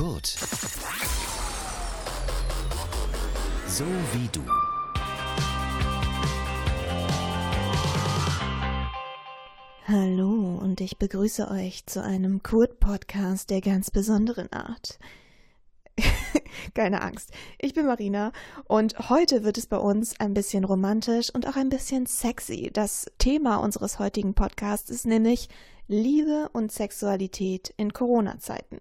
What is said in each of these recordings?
Kurt. So wie du. Hallo und ich begrüße euch zu einem Kurt-Podcast der ganz besonderen Art. Keine Angst, ich bin Marina und heute wird es bei uns ein bisschen romantisch und auch ein bisschen sexy. Das Thema unseres heutigen Podcasts ist nämlich Liebe und Sexualität in Corona-Zeiten.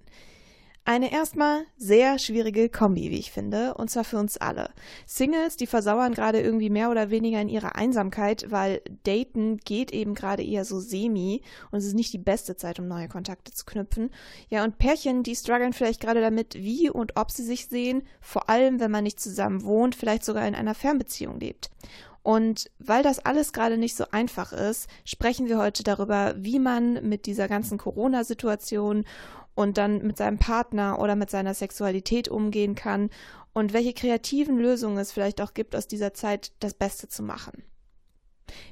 Eine erstmal sehr schwierige Kombi, wie ich finde, und zwar für uns alle. Singles, die versauern gerade irgendwie mehr oder weniger in ihrer Einsamkeit, weil Daten geht eben gerade eher so semi und es ist nicht die beste Zeit, um neue Kontakte zu knüpfen. Ja, und Pärchen, die strugglen vielleicht gerade damit, wie und ob sie sich sehen, vor allem wenn man nicht zusammen wohnt, vielleicht sogar in einer Fernbeziehung lebt. Und weil das alles gerade nicht so einfach ist, sprechen wir heute darüber, wie man mit dieser ganzen Corona-Situation und dann mit seinem Partner oder mit seiner Sexualität umgehen kann und welche kreativen Lösungen es vielleicht auch gibt, aus dieser Zeit das Beste zu machen.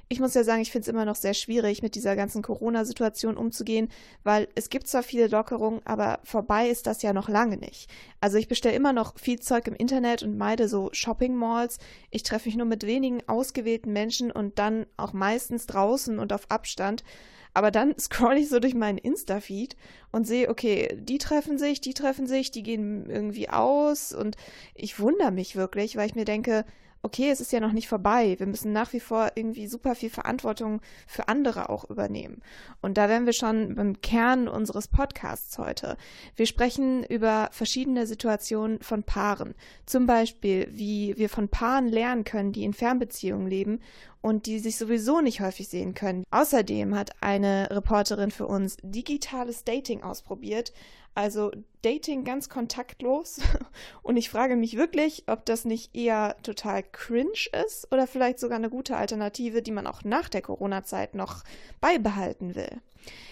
Ich muss ja sagen, ich finde es immer noch sehr schwierig, mit dieser ganzen Corona-Situation umzugehen, weil es gibt zwar viele Lockerungen, aber vorbei ist das ja noch lange nicht. Also ich bestelle immer noch viel Zeug im Internet und meide so Shopping-Malls. Ich treffe mich nur mit wenigen ausgewählten Menschen und dann auch meistens draußen und auf Abstand. Aber dann scroll ich so durch meinen Insta-Feed und sehe, okay, die treffen sich, die treffen sich, die gehen irgendwie aus und ich wundere mich wirklich, weil ich mir denke, okay, es ist ja noch nicht vorbei. Wir müssen nach wie vor irgendwie super viel Verantwortung für andere auch übernehmen. Und da wären wir schon beim Kern unseres Podcasts heute. Wir sprechen über verschiedene Situationen von Paaren. Zum Beispiel, wie wir von Paaren lernen können, die in Fernbeziehungen leben und die sich sowieso nicht häufig sehen können. Außerdem hat eine Reporterin für uns digitales Dating ausprobiert, also Dating ganz kontaktlos. Und ich frage mich wirklich, ob das nicht eher total cringe ist oder vielleicht sogar eine gute Alternative, die man auch nach der Corona-Zeit noch beibehalten will.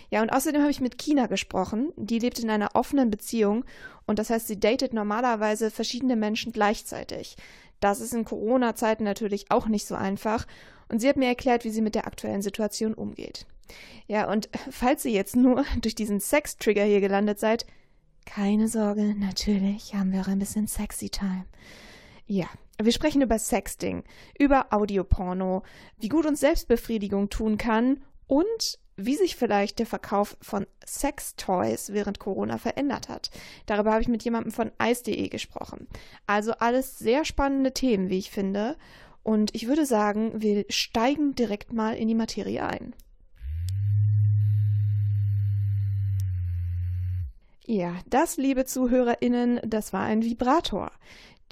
Ja, und außerdem habe ich mit Kina gesprochen. Die lebt in einer offenen Beziehung und das heißt, sie datet normalerweise verschiedene Menschen gleichzeitig. Das ist in Corona-Zeiten natürlich auch nicht so einfach und sie hat mir erklärt, wie sie mit der aktuellen Situation umgeht. Ja, und falls ihr jetzt nur durch diesen Sex-Trigger hier gelandet seid, keine Sorge, natürlich haben wir auch ein bisschen Sexy Time. Ja, wir sprechen über Sexting, über Audioporno, wie gut uns Selbstbefriedigung tun kann und wie sich vielleicht der Verkauf von Sextoys während Corona verändert hat. Darüber habe ich mit jemandem von ice.de gesprochen. Also alles sehr spannende Themen, wie ich finde. Und ich würde sagen, wir steigen direkt mal in die Materie ein. Ja, das, liebe ZuhörerInnen, das war ein Vibrator.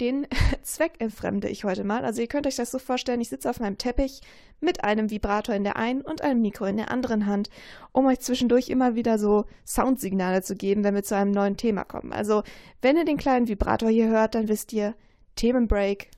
Den Zweck entfremde ich heute mal. Also ihr könnt euch das so vorstellen, ich sitze auf meinem Teppich mit einem Vibrator in der einen und einem Mikro in der anderen Hand, um euch zwischendurch immer wieder so Soundsignale zu geben, wenn wir zu einem neuen Thema kommen. Also wenn ihr den kleinen Vibrator hier hört, dann wisst ihr, Themenbreak.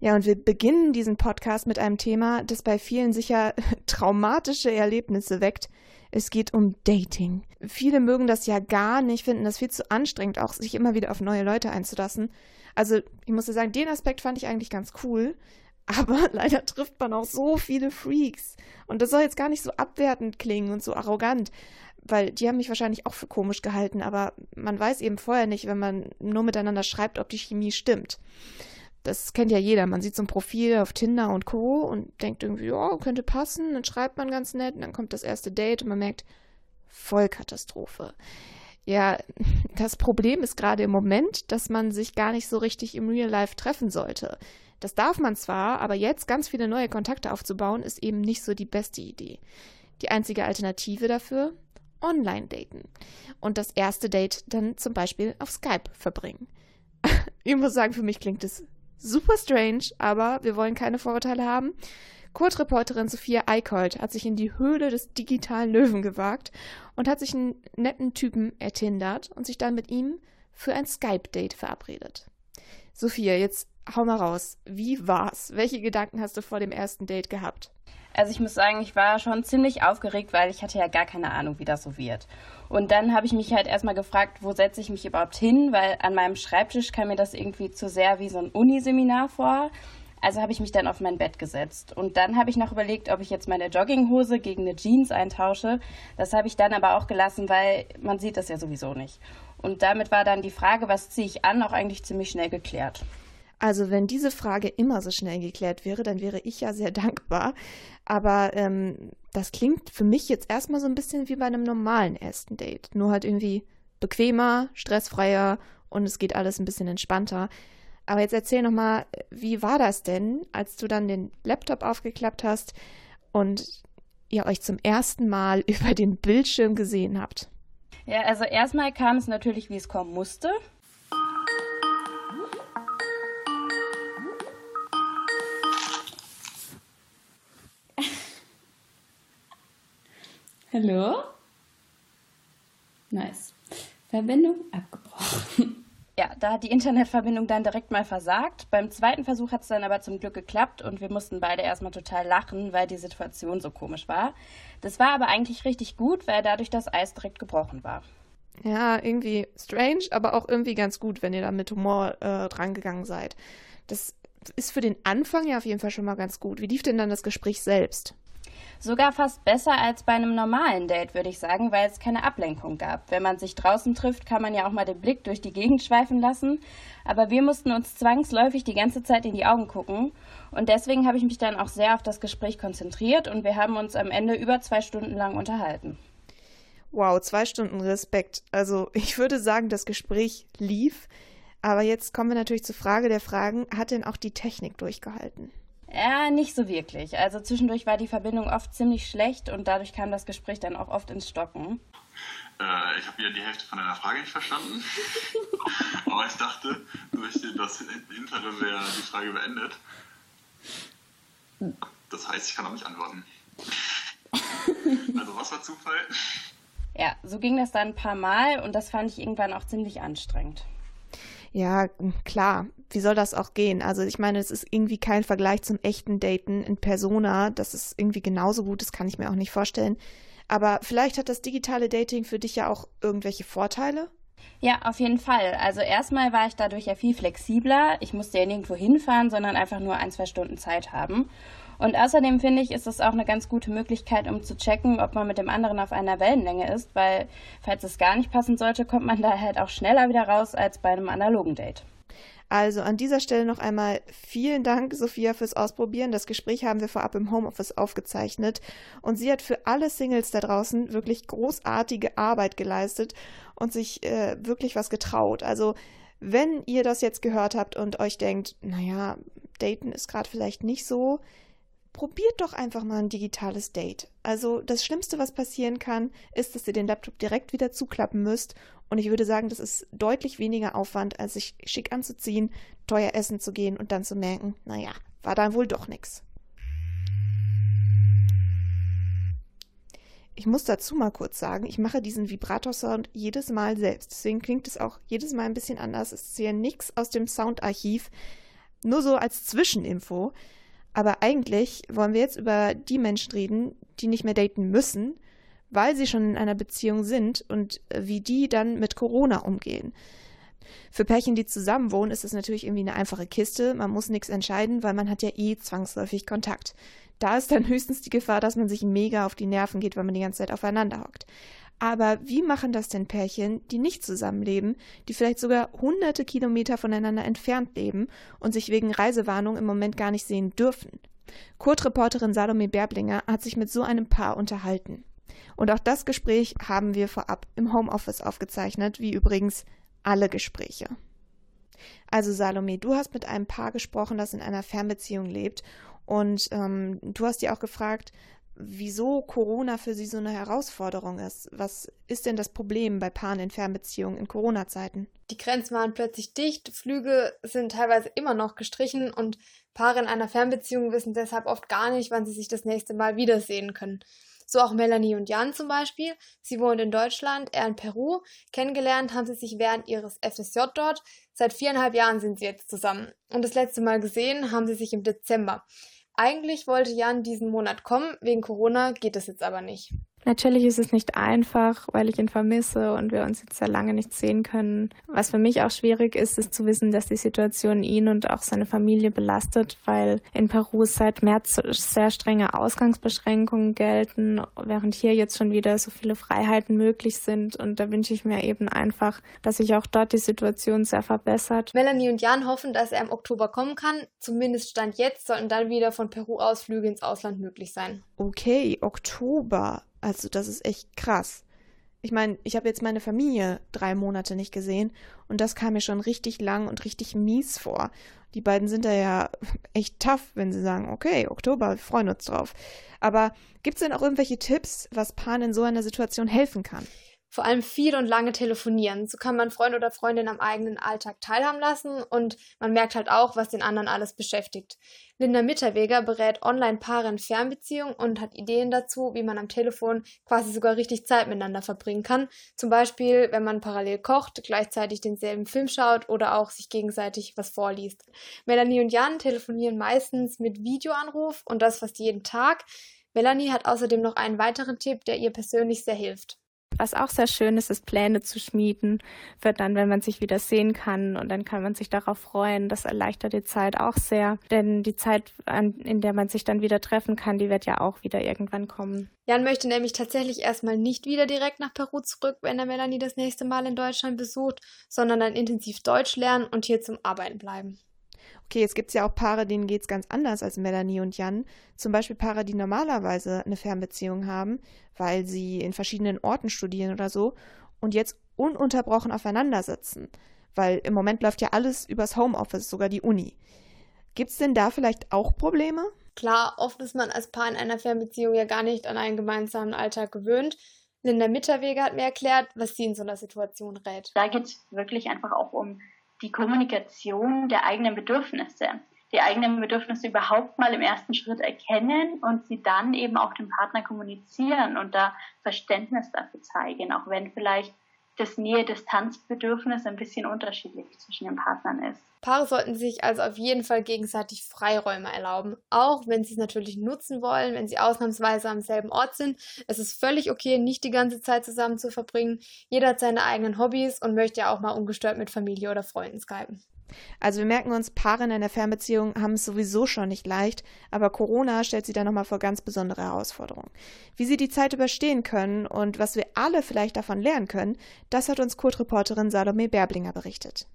Ja, und wir beginnen diesen Podcast mit einem Thema, das bei vielen sicher traumatische Erlebnisse weckt, es geht um Dating. Viele mögen das ja gar nicht, finden das viel zu anstrengend, auch sich immer wieder auf neue Leute einzulassen. Also, ich muss sagen, den Aspekt fand ich eigentlich ganz cool. Aber leider trifft man auch so viele Freaks. Und das soll jetzt gar nicht so abwertend klingen und so arrogant, weil die haben mich wahrscheinlich auch für komisch gehalten, aber man weiß eben vorher nicht, wenn man nur miteinander schreibt, ob die Chemie stimmt das kennt ja jeder. Man sieht so ein Profil auf Tinder und Co. und denkt irgendwie, ja, könnte passen. Dann schreibt man ganz nett und dann kommt das erste Date und man merkt, Vollkatastrophe. Ja, das Problem ist gerade im Moment, dass man sich gar nicht so richtig im Real Life treffen sollte. Das darf man zwar, aber jetzt ganz viele neue Kontakte aufzubauen, ist eben nicht so die beste Idee. Die einzige Alternative dafür? Online daten. Und das erste Date dann zum Beispiel auf Skype verbringen. ich muss sagen, für mich klingt es Super strange, aber wir wollen keine Vorurteile haben. Kurzreporterin Sophia Eickholt hat sich in die Höhle des digitalen Löwen gewagt und hat sich einen netten Typen ertindert und sich dann mit ihm für ein Skype-Date verabredet. Sophia, jetzt hau mal raus. Wie war's? Welche Gedanken hast du vor dem ersten Date gehabt? Also ich muss sagen, ich war schon ziemlich aufgeregt, weil ich hatte ja gar keine Ahnung, wie das so wird. Und dann habe ich mich halt erstmal gefragt, wo setze ich mich überhaupt hin, weil an meinem Schreibtisch kam mir das irgendwie zu sehr wie so ein Uniseminar vor. Also habe ich mich dann auf mein Bett gesetzt. Und dann habe ich noch überlegt, ob ich jetzt meine Jogginghose gegen eine Jeans eintausche. Das habe ich dann aber auch gelassen, weil man sieht das ja sowieso nicht. Und damit war dann die Frage, was ziehe ich an, auch eigentlich ziemlich schnell geklärt. Also wenn diese Frage immer so schnell geklärt wäre, dann wäre ich ja sehr dankbar. Aber ähm, das klingt für mich jetzt erstmal so ein bisschen wie bei einem normalen ersten Date. Nur halt irgendwie bequemer, stressfreier und es geht alles ein bisschen entspannter. Aber jetzt erzähl nochmal, wie war das denn, als du dann den Laptop aufgeklappt hast und ihr euch zum ersten Mal über den Bildschirm gesehen habt? Ja, also erstmal kam es natürlich, wie es kommen musste. Hallo? Nice. Verbindung abgebrochen. Ja, da hat die Internetverbindung dann direkt mal versagt. Beim zweiten Versuch hat es dann aber zum Glück geklappt und wir mussten beide erstmal total lachen, weil die Situation so komisch war. Das war aber eigentlich richtig gut, weil dadurch das Eis direkt gebrochen war. Ja, irgendwie strange, aber auch irgendwie ganz gut, wenn ihr da mit Humor äh, drangegangen seid. Das ist für den Anfang ja auf jeden Fall schon mal ganz gut. Wie lief denn dann das Gespräch selbst? Sogar fast besser als bei einem normalen Date, würde ich sagen, weil es keine Ablenkung gab. Wenn man sich draußen trifft, kann man ja auch mal den Blick durch die Gegend schweifen lassen. Aber wir mussten uns zwangsläufig die ganze Zeit in die Augen gucken. Und deswegen habe ich mich dann auch sehr auf das Gespräch konzentriert und wir haben uns am Ende über zwei Stunden lang unterhalten. Wow, zwei Stunden Respekt. Also ich würde sagen, das Gespräch lief. Aber jetzt kommen wir natürlich zur Frage der Fragen. Hat denn auch die Technik durchgehalten? Ja, nicht so wirklich. Also zwischendurch war die Verbindung oft ziemlich schlecht und dadurch kam das Gespräch dann auch oft ins Stocken. Äh, ich habe ja die Hälfte von deiner Frage nicht verstanden. Aber ich dachte, durch das Interim wäre die Frage beendet. Das heißt, ich kann auch nicht antworten. Also was war Zufall? Ja, so ging das dann ein paar Mal und das fand ich irgendwann auch ziemlich anstrengend. Ja, klar. Wie soll das auch gehen? Also ich meine, es ist irgendwie kein Vergleich zum echten Daten in Persona. Das ist irgendwie genauso gut, das kann ich mir auch nicht vorstellen. Aber vielleicht hat das digitale Dating für dich ja auch irgendwelche Vorteile? Ja, auf jeden Fall. Also erstmal war ich dadurch ja viel flexibler. Ich musste ja nirgendwo hinfahren, sondern einfach nur ein, zwei Stunden Zeit haben. Und außerdem finde ich, ist es auch eine ganz gute Möglichkeit, um zu checken, ob man mit dem anderen auf einer Wellenlänge ist, weil falls es gar nicht passen sollte, kommt man da halt auch schneller wieder raus als bei einem analogen Date. Also an dieser Stelle noch einmal vielen Dank, Sophia, fürs Ausprobieren. Das Gespräch haben wir vorab im Homeoffice aufgezeichnet und sie hat für alle Singles da draußen wirklich großartige Arbeit geleistet und sich äh, wirklich was getraut. Also wenn ihr das jetzt gehört habt und euch denkt, naja, daten ist gerade vielleicht nicht so, probiert doch einfach mal ein digitales Date. Also das Schlimmste, was passieren kann, ist, dass ihr den Laptop direkt wieder zuklappen müsst. Und ich würde sagen, das ist deutlich weniger Aufwand, als sich schick anzuziehen, teuer essen zu gehen und dann zu merken, naja, war dann wohl doch nichts. Ich muss dazu mal kurz sagen, ich mache diesen Vibrator-Sound jedes Mal selbst. Deswegen klingt es auch jedes Mal ein bisschen anders. Es ist hier nichts aus dem Soundarchiv. Nur so als Zwischeninfo. Aber eigentlich wollen wir jetzt über die Menschen reden, die nicht mehr daten müssen, weil sie schon in einer Beziehung sind und wie die dann mit Corona umgehen. Für Pärchen, die zusammenwohnen, ist es natürlich irgendwie eine einfache Kiste. Man muss nichts entscheiden, weil man hat ja eh zwangsläufig Kontakt. Da ist dann höchstens die Gefahr, dass man sich mega auf die Nerven geht, weil man die ganze Zeit aufeinander hockt. Aber wie machen das denn Pärchen, die nicht zusammenleben, die vielleicht sogar hunderte Kilometer voneinander entfernt leben und sich wegen Reisewarnung im Moment gar nicht sehen dürfen? Kurt-Reporterin Salome Berblinger hat sich mit so einem Paar unterhalten. Und auch das Gespräch haben wir vorab im Homeoffice aufgezeichnet, wie übrigens alle Gespräche. Also Salome, du hast mit einem Paar gesprochen, das in einer Fernbeziehung lebt und ähm, du hast dir auch gefragt, wieso Corona für sie so eine Herausforderung ist. Was ist denn das Problem bei Paaren in Fernbeziehungen in Corona-Zeiten? Die Grenzen waren plötzlich dicht, Flüge sind teilweise immer noch gestrichen und Paare in einer Fernbeziehung wissen deshalb oft gar nicht, wann sie sich das nächste Mal wiedersehen können. So auch Melanie und Jan zum Beispiel. Sie wohnen in Deutschland, er in Peru. Kennengelernt haben sie sich während ihres FSJ dort. Seit viereinhalb Jahren sind sie jetzt zusammen. Und das letzte Mal gesehen haben sie sich im Dezember. Eigentlich wollte Jan diesen Monat kommen, wegen Corona geht es jetzt aber nicht. Natürlich ist es nicht einfach, weil ich ihn vermisse und wir uns jetzt sehr lange nicht sehen können. Was für mich auch schwierig ist, ist zu wissen, dass die Situation ihn und auch seine Familie belastet, weil in Peru seit März sehr strenge Ausgangsbeschränkungen gelten, während hier jetzt schon wieder so viele Freiheiten möglich sind. Und da wünsche ich mir eben einfach, dass sich auch dort die Situation sehr verbessert. Melanie und Jan hoffen, dass er im Oktober kommen kann. Zumindest Stand jetzt sollten dann wieder von Peru aus Flüge ins Ausland möglich sein. Okay, Oktober. Also das ist echt krass. Ich meine, ich habe jetzt meine Familie drei Monate nicht gesehen und das kam mir schon richtig lang und richtig mies vor. Die beiden sind da ja echt tough, wenn sie sagen, okay, Oktober, wir freuen uns drauf. Aber gibt es denn auch irgendwelche Tipps, was Paaren in so einer Situation helfen kann? Vor allem viel und lange telefonieren. So kann man Freund oder Freundin am eigenen Alltag teilhaben lassen und man merkt halt auch, was den anderen alles beschäftigt. Linda Mitterweger berät Online-Paare in Fernbeziehungen und hat Ideen dazu, wie man am Telefon quasi sogar richtig Zeit miteinander verbringen kann. Zum Beispiel, wenn man parallel kocht, gleichzeitig denselben Film schaut oder auch sich gegenseitig was vorliest. Melanie und Jan telefonieren meistens mit Videoanruf und das fast jeden Tag. Melanie hat außerdem noch einen weiteren Tipp, der ihr persönlich sehr hilft. Was auch sehr schön ist, ist Pläne zu schmieden für dann, wenn man sich wieder sehen kann und dann kann man sich darauf freuen. Das erleichtert die Zeit auch sehr, denn die Zeit, in der man sich dann wieder treffen kann, die wird ja auch wieder irgendwann kommen. Jan möchte nämlich tatsächlich erstmal nicht wieder direkt nach Peru zurück, wenn er Melanie das nächste Mal in Deutschland besucht, sondern dann intensiv Deutsch lernen und hier zum Arbeiten bleiben. Okay, jetzt gibt es ja auch Paare, denen geht es ganz anders als Melanie und Jan. Zum Beispiel Paare, die normalerweise eine Fernbeziehung haben, weil sie in verschiedenen Orten studieren oder so und jetzt ununterbrochen aufeinander sitzen. Weil im Moment läuft ja alles übers Homeoffice, sogar die Uni. Gibt es denn da vielleicht auch Probleme? Klar, oft ist man als Paar in einer Fernbeziehung ja gar nicht an einen gemeinsamen Alltag gewöhnt. Linda Mitterweger hat mir erklärt, was sie in so einer Situation rät. Da geht es wirklich einfach auch um die Kommunikation der eigenen Bedürfnisse, die eigenen Bedürfnisse überhaupt mal im ersten Schritt erkennen und sie dann eben auch dem Partner kommunizieren und da Verständnis dafür zeigen, auch wenn vielleicht das Nähe-Distanz-Bedürfnis ein bisschen unterschiedlich zwischen den Partnern ist. Paare sollten sich also auf jeden Fall gegenseitig Freiräume erlauben, auch wenn sie es natürlich nutzen wollen, wenn sie ausnahmsweise am selben Ort sind. Es ist völlig okay, nicht die ganze Zeit zusammen zu verbringen. Jeder hat seine eigenen Hobbys und möchte ja auch mal ungestört mit Familie oder Freunden skypen. Also wir merken uns, Paare in einer Fernbeziehung haben es sowieso schon nicht leicht, aber Corona stellt sie da nochmal vor ganz besondere Herausforderungen. Wie sie die Zeit überstehen können und was wir alle vielleicht davon lernen können, das hat uns Kurt-Reporterin Salome Berblinger berichtet.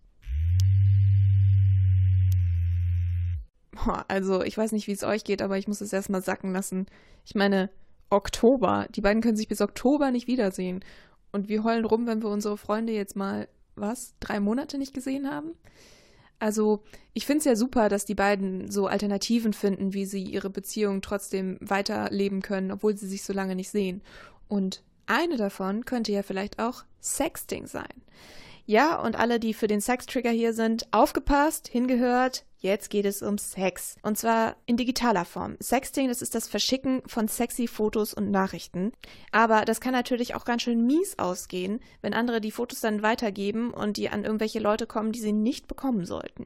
Also, ich weiß nicht, wie es euch geht, aber ich muss es erstmal sacken lassen. Ich meine, Oktober. Die beiden können sich bis Oktober nicht wiedersehen. Und wir heulen rum, wenn wir unsere Freunde jetzt mal, was, drei Monate nicht gesehen haben? Also, ich finde es ja super, dass die beiden so Alternativen finden, wie sie ihre Beziehung trotzdem weiterleben können, obwohl sie sich so lange nicht sehen. Und eine davon könnte ja vielleicht auch Sexting sein. Ja, und alle, die für den Sextrigger hier sind, aufgepasst, hingehört. Jetzt geht es um Sex. Und zwar in digitaler Form. Sexting, das ist das Verschicken von sexy Fotos und Nachrichten. Aber das kann natürlich auch ganz schön mies ausgehen, wenn andere die Fotos dann weitergeben und die an irgendwelche Leute kommen, die sie nicht bekommen sollten.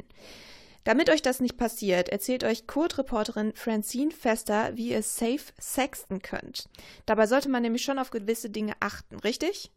Damit euch das nicht passiert, erzählt euch Kurt-Reporterin Francine Fester, wie ihr safe sexten könnt. Dabei sollte man nämlich schon auf gewisse Dinge achten, richtig?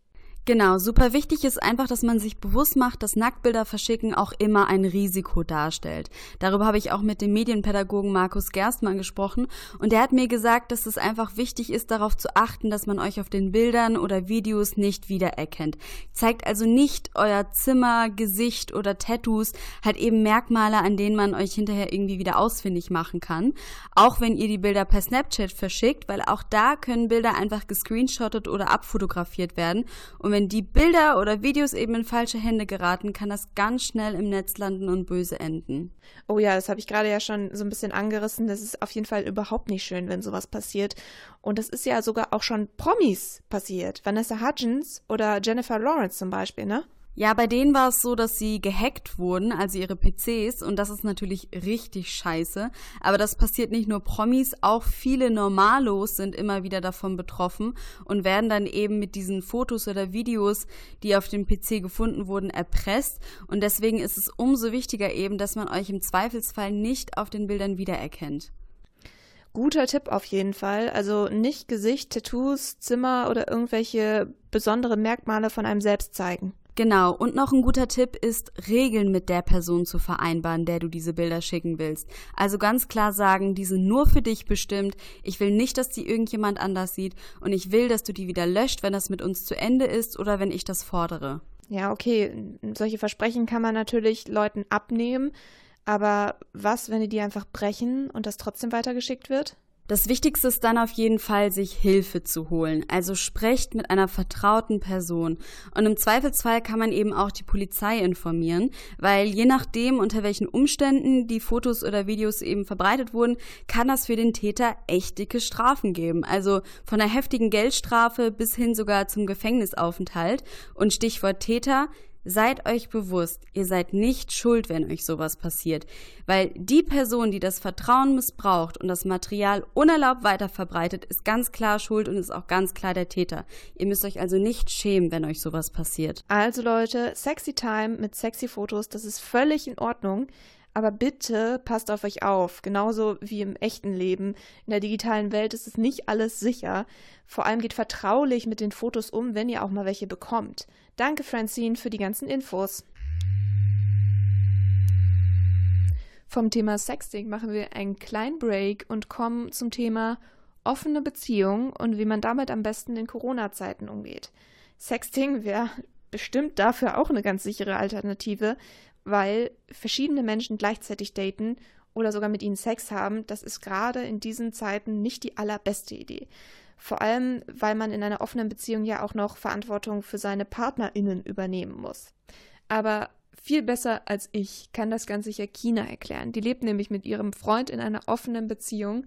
Genau, super wichtig ist einfach, dass man sich bewusst macht, dass Nacktbilder verschicken auch immer ein Risiko darstellt. Darüber habe ich auch mit dem Medienpädagogen Markus Gerstmann gesprochen und der hat mir gesagt, dass es einfach wichtig ist, darauf zu achten, dass man euch auf den Bildern oder Videos nicht wiedererkennt. Zeigt also nicht euer Zimmer, Gesicht oder Tattoos, halt eben Merkmale, an denen man euch hinterher irgendwie wieder ausfindig machen kann. Auch wenn ihr die Bilder per Snapchat verschickt, weil auch da können Bilder einfach gescreenshottet oder abfotografiert werden und wenn die Bilder oder Videos eben in falsche Hände geraten, kann das ganz schnell im Netz landen und böse enden. Oh ja, das habe ich gerade ja schon so ein bisschen angerissen. Das ist auf jeden Fall überhaupt nicht schön, wenn sowas passiert. Und das ist ja sogar auch schon Promis passiert. Vanessa Hudgens oder Jennifer Lawrence zum Beispiel, ne? Ja, bei denen war es so, dass sie gehackt wurden, also ihre PCs, und das ist natürlich richtig scheiße. Aber das passiert nicht nur Promis, auch viele Normalos sind immer wieder davon betroffen und werden dann eben mit diesen Fotos oder Videos, die auf dem PC gefunden wurden, erpresst. Und deswegen ist es umso wichtiger eben, dass man euch im Zweifelsfall nicht auf den Bildern wiedererkennt. Guter Tipp auf jeden Fall. Also nicht Gesicht, Tattoos, Zimmer oder irgendwelche besondere Merkmale von einem selbst zeigen. Genau, und noch ein guter Tipp ist, Regeln mit der Person zu vereinbaren, der du diese Bilder schicken willst. Also ganz klar sagen, die sind nur für dich bestimmt. Ich will nicht, dass die irgendjemand anders sieht und ich will, dass du die wieder löscht, wenn das mit uns zu Ende ist oder wenn ich das fordere. Ja, okay, solche Versprechen kann man natürlich Leuten abnehmen, aber was, wenn die die einfach brechen und das trotzdem weitergeschickt wird? Das Wichtigste ist dann auf jeden Fall, sich Hilfe zu holen. Also sprecht mit einer vertrauten Person. Und im Zweifelsfall kann man eben auch die Polizei informieren, weil je nachdem, unter welchen Umständen die Fotos oder Videos eben verbreitet wurden, kann das für den Täter echt dicke Strafen geben. Also von einer heftigen Geldstrafe bis hin sogar zum Gefängnisaufenthalt. Und Stichwort Täter, Seid euch bewusst, ihr seid nicht schuld, wenn euch sowas passiert, weil die Person, die das Vertrauen missbraucht und das Material unerlaubt weiterverbreitet, ist ganz klar schuld und ist auch ganz klar der Täter. Ihr müsst euch also nicht schämen, wenn euch sowas passiert. Also Leute, sexy Time mit sexy Fotos, das ist völlig in Ordnung. Aber bitte passt auf euch auf, genauso wie im echten Leben. In der digitalen Welt ist es nicht alles sicher. Vor allem geht vertraulich mit den Fotos um, wenn ihr auch mal welche bekommt. Danke, Francine, für die ganzen Infos. Vom Thema Sexting machen wir einen kleinen Break und kommen zum Thema offene Beziehung und wie man damit am besten in Corona-Zeiten umgeht. Sexting wäre bestimmt dafür auch eine ganz sichere Alternative, weil verschiedene Menschen gleichzeitig daten oder sogar mit ihnen Sex haben, das ist gerade in diesen Zeiten nicht die allerbeste Idee. Vor allem, weil man in einer offenen Beziehung ja auch noch Verantwortung für seine PartnerInnen übernehmen muss. Aber viel besser als ich kann das ganz sicher China erklären. Die lebt nämlich mit ihrem Freund in einer offenen Beziehung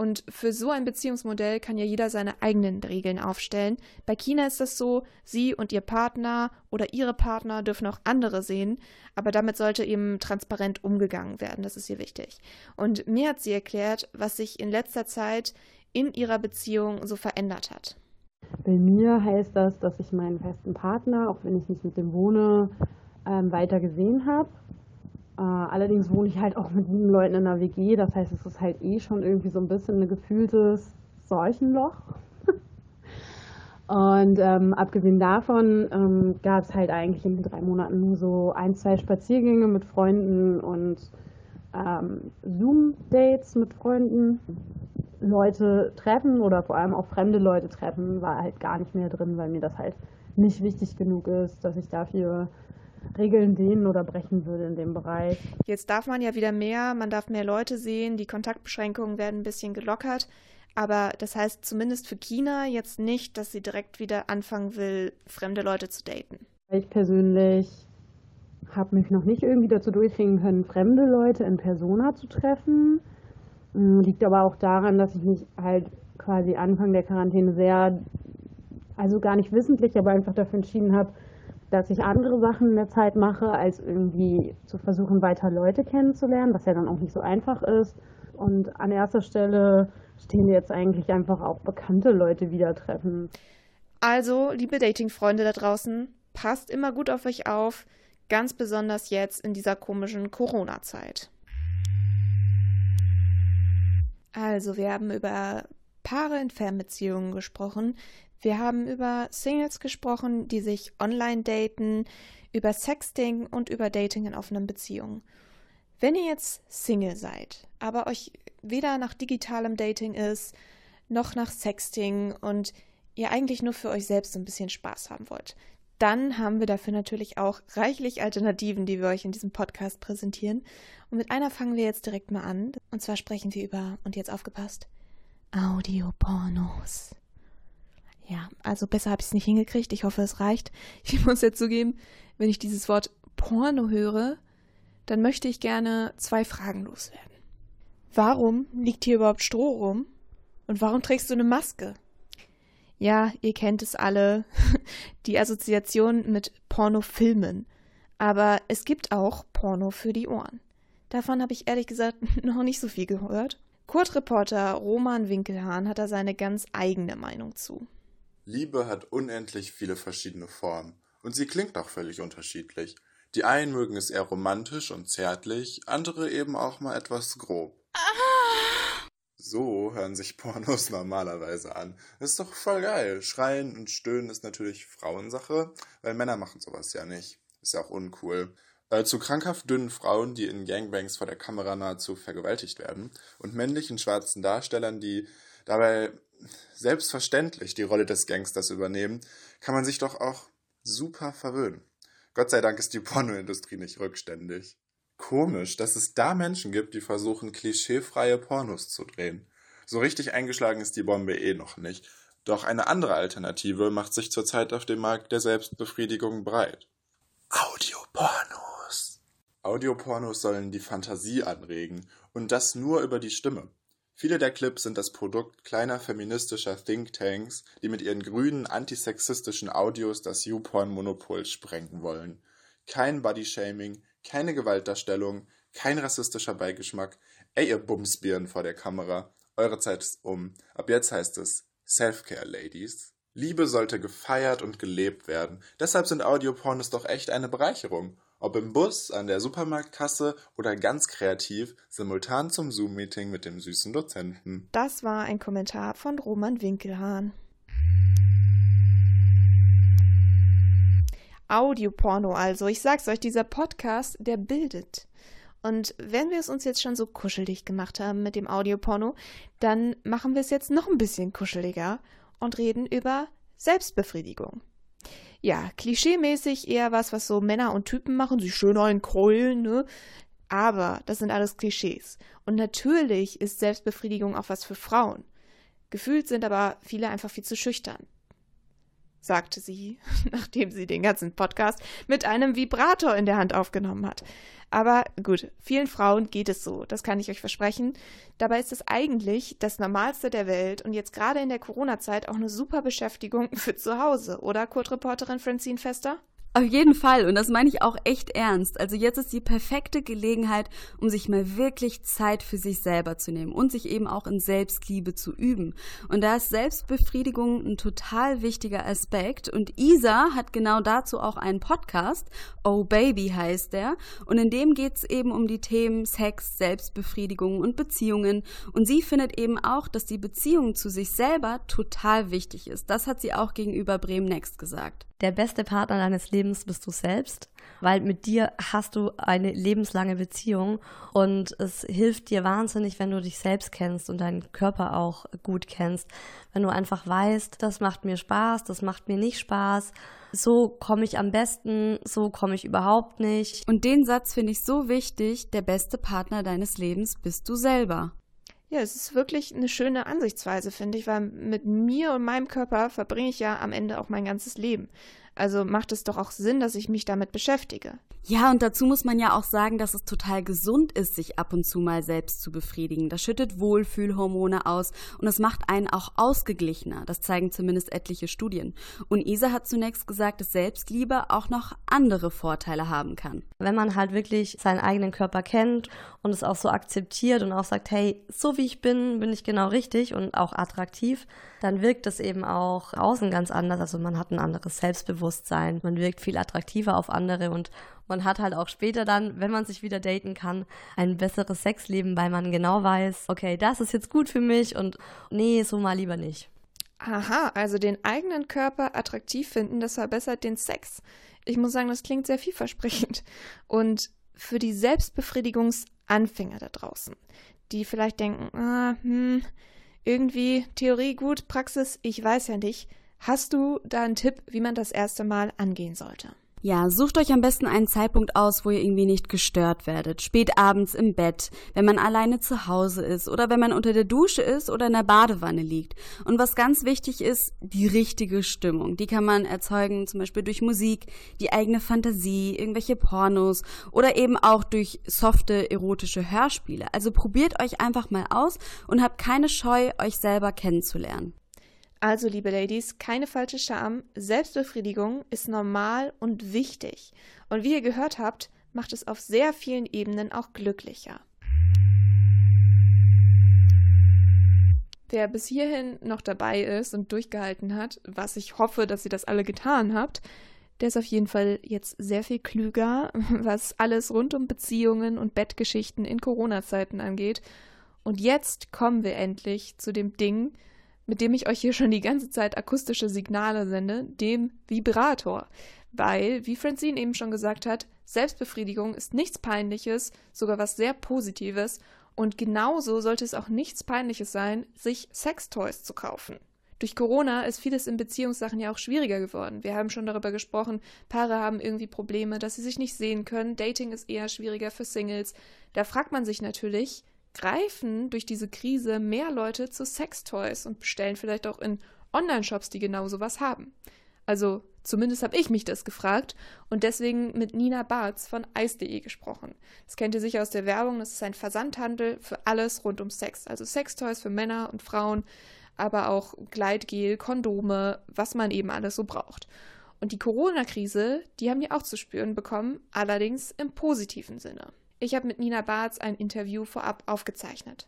und für so ein Beziehungsmodell kann ja jeder seine eigenen Regeln aufstellen. Bei China ist das so, sie und ihr Partner oder ihre Partner dürfen auch andere sehen, aber damit sollte eben transparent umgegangen werden. Das ist ihr wichtig. Und mir hat sie erklärt, was sich in letzter Zeit in ihrer Beziehung so verändert hat. Bei mir heißt das, dass ich meinen festen Partner, auch wenn ich nicht mit dem wohne, ähm, weiter gesehen habe. Äh, allerdings wohne ich halt auch mit sieben Leuten in einer WG, das heißt, es ist halt eh schon irgendwie so ein bisschen ein gefühltes Seuchenloch. Und ähm, abgesehen davon ähm, gab es halt eigentlich in den drei Monaten nur so ein, zwei Spaziergänge mit Freunden und ähm, Zoom-Dates mit Freunden. Leute treffen oder vor allem auch fremde Leute treffen, war halt gar nicht mehr drin, weil mir das halt nicht wichtig genug ist, dass ich dafür Regeln dehnen oder brechen würde in dem Bereich. Jetzt darf man ja wieder mehr, man darf mehr Leute sehen, die Kontaktbeschränkungen werden ein bisschen gelockert. Aber das heißt zumindest für China jetzt nicht, dass sie direkt wieder anfangen will, fremde Leute zu daten. Ich persönlich habe mich noch nicht irgendwie dazu durchringen können, fremde Leute in Persona zu treffen. Mm, liegt aber auch daran, dass ich mich halt quasi Anfang der Quarantäne sehr, also gar nicht wissentlich, aber einfach dafür entschieden habe, dass ich andere Sachen in der Zeit mache, als irgendwie zu versuchen, weiter Leute kennenzulernen, was ja dann auch nicht so einfach ist. Und an erster Stelle stehen jetzt eigentlich einfach auch bekannte Leute wieder treffen. Also, liebe Dating-Freunde da draußen, passt immer gut auf euch auf, ganz besonders jetzt in dieser komischen Corona-Zeit. Also, wir haben über Paare in Fernbeziehungen gesprochen. Wir haben über Singles gesprochen, die sich online daten, über Sexting und über Dating in offenen Beziehungen. Wenn ihr jetzt Single seid, aber euch weder nach digitalem Dating ist, noch nach Sexting und ihr eigentlich nur für euch selbst ein bisschen Spaß haben wollt, dann haben wir dafür natürlich auch reichlich Alternativen, die wir euch in diesem Podcast präsentieren. Und mit einer fangen wir jetzt direkt mal an. Und zwar sprechen wir über, und jetzt aufgepasst, Audiopornos. Ja, also besser habe ich es nicht hingekriegt. Ich hoffe, es reicht. Ich muss ja zugeben, wenn ich dieses Wort Porno höre, dann möchte ich gerne zwei Fragen loswerden. Warum liegt hier überhaupt Stroh rum? Und warum trägst du eine Maske? Ja, ihr kennt es alle, die Assoziation mit Pornofilmen. Aber es gibt auch Porno für die Ohren. Davon habe ich ehrlich gesagt noch nicht so viel gehört. Kurt-Reporter Roman Winkelhahn hat da seine ganz eigene Meinung zu. Liebe hat unendlich viele verschiedene Formen und sie klingt auch völlig unterschiedlich. Die einen mögen es eher romantisch und zärtlich, andere eben auch mal etwas grob. Ah. So hören sich Pornos normalerweise an. Das ist doch voll geil. Schreien und Stöhnen ist natürlich Frauensache, weil Männer machen sowas ja nicht. Ist ja auch uncool. Äh, zu krankhaft dünnen Frauen, die in Gangbangs vor der Kamera nahezu vergewaltigt werden und männlichen schwarzen Darstellern, die dabei selbstverständlich die Rolle des Gangsters übernehmen, kann man sich doch auch super verwöhnen. Gott sei Dank ist die Pornoindustrie nicht rückständig. Komisch, dass es da Menschen gibt, die versuchen, klischeefreie Pornos zu drehen. So richtig eingeschlagen ist die Bombe eh noch nicht. Doch eine andere Alternative macht sich zurzeit auf dem Markt der Selbstbefriedigung breit. Audiopornos. Audiopornos sollen die Fantasie anregen und das nur über die Stimme. Viele der Clips sind das Produkt kleiner feministischer Thinktanks, die mit ihren grünen antisexistischen Audios das YouPorn-Monopol sprengen wollen. Kein Bodyshaming, keine Gewaltdarstellung, kein rassistischer Beigeschmack. Ey, ihr Bumsbirnen vor der Kamera, eure Zeit ist um. Ab jetzt heißt es Selfcare, Ladies. Liebe sollte gefeiert und gelebt werden. Deshalb sind Audiopornos doch echt eine Bereicherung. Ob im Bus, an der Supermarktkasse oder ganz kreativ, simultan zum Zoom-Meeting mit dem süßen Dozenten. Das war ein Kommentar von Roman Winkelhahn. Audioporno also. Ich sag's euch, dieser Podcast, der bildet. Und wenn wir es uns jetzt schon so kuschelig gemacht haben mit dem Audioporno, dann machen wir es jetzt noch ein bisschen kuscheliger und reden über Selbstbefriedigung. Ja, klischeemäßig eher was, was so Männer und Typen machen, sie schön einkeulen, ne? Aber das sind alles Klischees. Und natürlich ist Selbstbefriedigung auch was für Frauen. Gefühlt sind aber viele einfach viel zu schüchtern sagte sie, nachdem sie den ganzen Podcast mit einem Vibrator in der Hand aufgenommen hat. Aber gut, vielen Frauen geht es so, das kann ich euch versprechen. Dabei ist es eigentlich das Normalste der Welt und jetzt gerade in der Corona-Zeit auch eine super Beschäftigung für zu Hause, oder Kurt-Reporterin Francine Fester? Auf jeden Fall. Und das meine ich auch echt ernst. Also jetzt ist die perfekte Gelegenheit, um sich mal wirklich Zeit für sich selber zu nehmen und sich eben auch in Selbstliebe zu üben. Und da ist Selbstbefriedigung ein total wichtiger Aspekt. Und Isa hat genau dazu auch einen Podcast. Oh Baby heißt der. Und in dem geht es eben um die Themen Sex, Selbstbefriedigung und Beziehungen. Und sie findet eben auch, dass die Beziehung zu sich selber total wichtig ist. Das hat sie auch gegenüber Bremen Next gesagt der beste Partner deines Lebens bist du selbst, weil mit dir hast du eine lebenslange Beziehung und es hilft dir wahnsinnig, wenn du dich selbst kennst und deinen Körper auch gut kennst, wenn du einfach weißt, das macht mir Spaß, das macht mir nicht Spaß, so komme ich am besten, so komme ich überhaupt nicht. Und den Satz finde ich so wichtig, der beste Partner deines Lebens bist du selber. Ja, es ist wirklich eine schöne Ansichtsweise, finde ich, weil mit mir und meinem Körper verbringe ich ja am Ende auch mein ganzes Leben. Also macht es doch auch Sinn, dass ich mich damit beschäftige. Ja, und dazu muss man ja auch sagen, dass es total gesund ist, sich ab und zu mal selbst zu befriedigen. Das schüttet Wohlfühlhormone aus und es macht einen auch ausgeglichener. Das zeigen zumindest etliche Studien. Und Isa hat zunächst gesagt, dass Selbstliebe auch noch andere Vorteile haben kann. Wenn man halt wirklich seinen eigenen Körper kennt und es auch so akzeptiert und auch sagt, hey, so wie ich bin, bin ich genau richtig und auch attraktiv, dann wirkt es eben auch außen ganz anders. Also man hat ein anderes Selbstbewusstsein, man wirkt viel attraktiver auf andere und man hat halt auch später dann, wenn man sich wieder daten kann, ein besseres Sexleben, weil man genau weiß, okay, das ist jetzt gut für mich und nee, so mal lieber nicht. Aha, also den eigenen Körper attraktiv finden, das verbessert den Sex. Ich muss sagen, das klingt sehr vielversprechend. Und für die Selbstbefriedigungsanfänger da draußen, die vielleicht denken, ah, hm, irgendwie Theorie gut, Praxis, ich weiß ja nicht. Hast du da einen Tipp, wie man das erste Mal angehen sollte? Ja, sucht euch am besten einen Zeitpunkt aus, wo ihr irgendwie nicht gestört werdet. Spät abends im Bett, wenn man alleine zu Hause ist oder wenn man unter der Dusche ist oder in der Badewanne liegt. Und was ganz wichtig ist, die richtige Stimmung. Die kann man erzeugen, zum Beispiel durch Musik, die eigene Fantasie, irgendwelche Pornos oder eben auch durch softe erotische Hörspiele. Also probiert euch einfach mal aus und habt keine Scheu, euch selber kennenzulernen. Also, liebe Ladies, keine falsche Scham. Selbstbefriedigung ist normal und wichtig. Und wie ihr gehört habt, macht es auf sehr vielen Ebenen auch glücklicher. Wer bis hierhin noch dabei ist und durchgehalten hat, was ich hoffe, dass ihr das alle getan habt, der ist auf jeden Fall jetzt sehr viel klüger, was alles rund um Beziehungen und Bettgeschichten in Corona-Zeiten angeht Und jetzt kommen wir endlich zu dem Ding, mit dem ich euch hier schon die ganze Zeit akustische Signale sende, dem Vibrator. Weil, wie Francine eben schon gesagt hat, Selbstbefriedigung ist nichts Peinliches, sogar was sehr Positives. Und genauso sollte es auch nichts Peinliches sein, sich Sextoys zu kaufen. Durch Corona ist vieles in Beziehungssachen ja auch schwieriger geworden. Wir haben schon darüber gesprochen, Paare haben irgendwie Probleme, dass sie sich nicht sehen können. Dating ist eher schwieriger für Singles. Da fragt man sich natürlich, greifen durch diese Krise mehr Leute zu Sextoys und bestellen vielleicht auch in Online-Shops, die genau sowas haben. Also zumindest habe ich mich das gefragt und deswegen mit Nina Barz von Eis.de gesprochen. Das kennt ihr sicher aus der Werbung, das ist ein Versandhandel für alles rund um Sex. Also Sextoys für Männer und Frauen, aber auch Gleitgel, Kondome, was man eben alles so braucht. Und die Corona-Krise, die haben wir auch zu spüren bekommen, allerdings im positiven Sinne. Ich habe mit Nina Barz ein Interview vorab aufgezeichnet.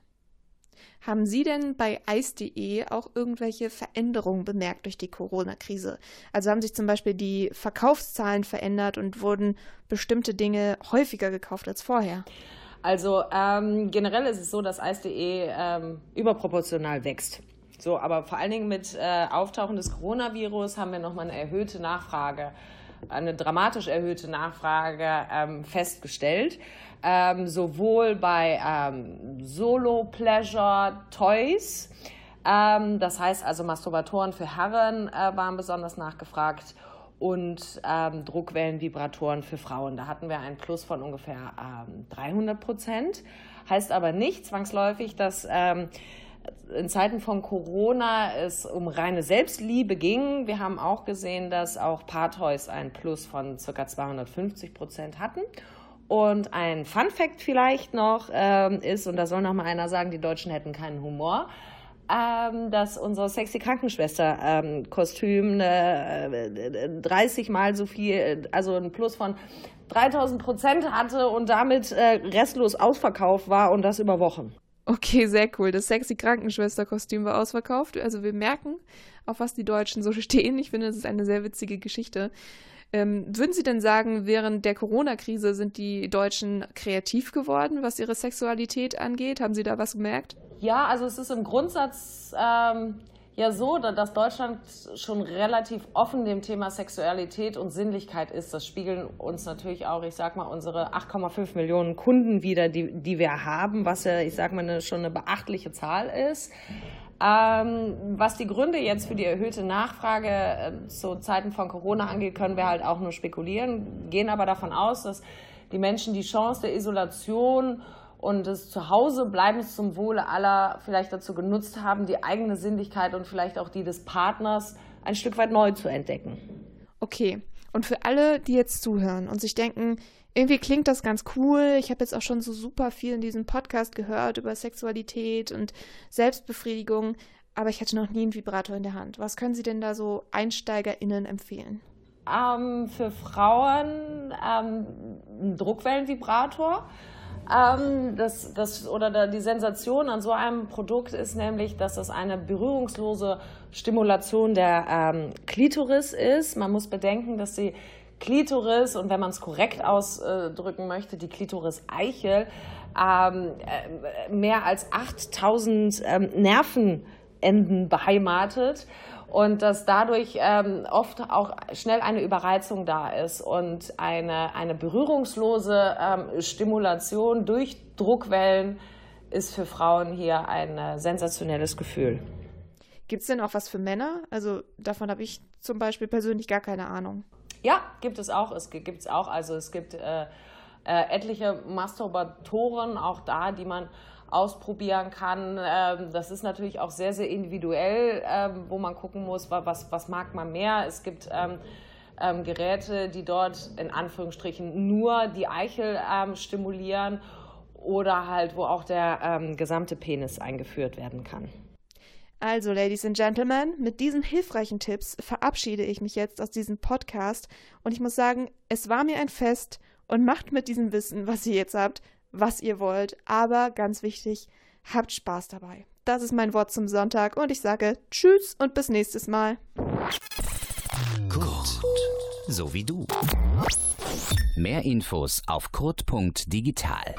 Haben Sie denn bei Eis.de auch irgendwelche Veränderungen bemerkt durch die Corona-Krise? Also haben sich zum Beispiel die Verkaufszahlen verändert und wurden bestimmte Dinge häufiger gekauft als vorher? Also ähm, generell ist es so, dass Eis.de ähm, überproportional wächst. So, aber vor allen Dingen mit äh, Auftauchen des Coronavirus haben wir nochmal eine erhöhte Nachfrage, eine dramatisch erhöhte Nachfrage ähm, festgestellt. Ähm, sowohl bei ähm, Solo Pleasure Toys, ähm, das heißt also Masturbatoren für Herren äh, waren besonders nachgefragt und ähm, Druckwellenvibratoren für Frauen. Da hatten wir einen Plus von ungefähr 300 Prozent. Heißt aber nicht zwangsläufig, dass in Zeiten von Corona es um reine Selbstliebe ging. Wir haben auch gesehen, dass auch Paartoys ein Plus von ca. 250 Prozent hatten. Und ein Fun Fact vielleicht noch ähm, ist, und da soll noch mal einer sagen, die Deutschen hätten keinen Humor, ähm, dass unsere sexy Krankenschwester ähm, Kostüm äh, 30 mal so viel, also ein Plus von 3000 Prozent hatte und damit äh, restlos ausverkauft war und das über Wochen. Okay, sehr cool. Das sexy Krankenschwesterkostüm war ausverkauft. Also wir merken, auf was die Deutschen so stehen. Ich finde, das ist eine sehr witzige Geschichte. Ähm, würden Sie denn sagen, während der Corona-Krise sind die Deutschen kreativ geworden, was ihre Sexualität angeht? Haben Sie da was gemerkt? Ja, also es ist im Grundsatz ähm, ja so, dass Deutschland schon relativ offen dem Thema Sexualität und Sinnlichkeit ist. Das spiegeln uns natürlich auch, ich sag mal, unsere 8,5 Millionen Kunden wieder, die, die wir haben, was ja, ich sag mal, eine, schon eine beachtliche Zahl ist. Ähm, was die Gründe jetzt für die erhöhte Nachfrage äh, zu Zeiten von Corona angeht, können wir halt auch nur spekulieren, gehen aber davon aus, dass die Menschen die Chance der Isolation und des Zuhausebleibens zum Wohle aller vielleicht dazu genutzt haben, die eigene Sinnlichkeit und vielleicht auch die des Partners ein Stück weit neu zu entdecken. Okay. Und für alle, die jetzt zuhören und sich denken, irgendwie klingt das ganz cool. Ich habe jetzt auch schon so super viel in diesem Podcast gehört über Sexualität und Selbstbefriedigung, aber ich hatte noch nie einen Vibrator in der Hand. Was können Sie denn da so EinsteigerInnen empfehlen? Ähm, für Frauen ähm, ein Druckwellenvibrator. Ähm, das, das, oder die Sensation an so einem Produkt ist nämlich, dass es eine berührungslose Stimulation der ähm, Klitoris ist. Man muss bedenken, dass die Klitoris und wenn man es korrekt ausdrücken möchte, die Klitoris-Eichel ähm, äh, mehr als 8000 ähm, Nervenenden beheimatet und dass dadurch ähm, oft auch schnell eine Überreizung da ist und eine, eine berührungslose ähm, Stimulation durch Druckwellen ist für Frauen hier ein äh, sensationelles Gefühl. Gibt es denn auch was für Männer? Also davon habe ich zum Beispiel persönlich gar keine Ahnung. Ja, gibt es auch. Es gibt es auch. Also es gibt äh, äh, etliche Masturbatoren auch da, die man ausprobieren kann. Ähm, das ist natürlich auch sehr, sehr individuell, ähm, wo man gucken muss, was, was mag man mehr. Es gibt ähm, Geräte, die dort in Anführungsstrichen nur die Eichel stimulieren oder halt, wo auch der gesamte Penis eingeführt werden kann. Also, Ladies and Gentlemen, mit diesen hilfreichen Tipps verabschiede ich mich jetzt aus diesem Podcast und ich muss sagen, es war mir ein Fest und macht mit diesem Wissen, was ihr jetzt habt, was ihr wollt, aber ganz wichtig, habt Spaß dabei. Das ist mein Wort zum Sonntag und ich sage Tschüss und bis nächstes Mal. Kurt, so wie du. Mehr Infos auf kurt.digital.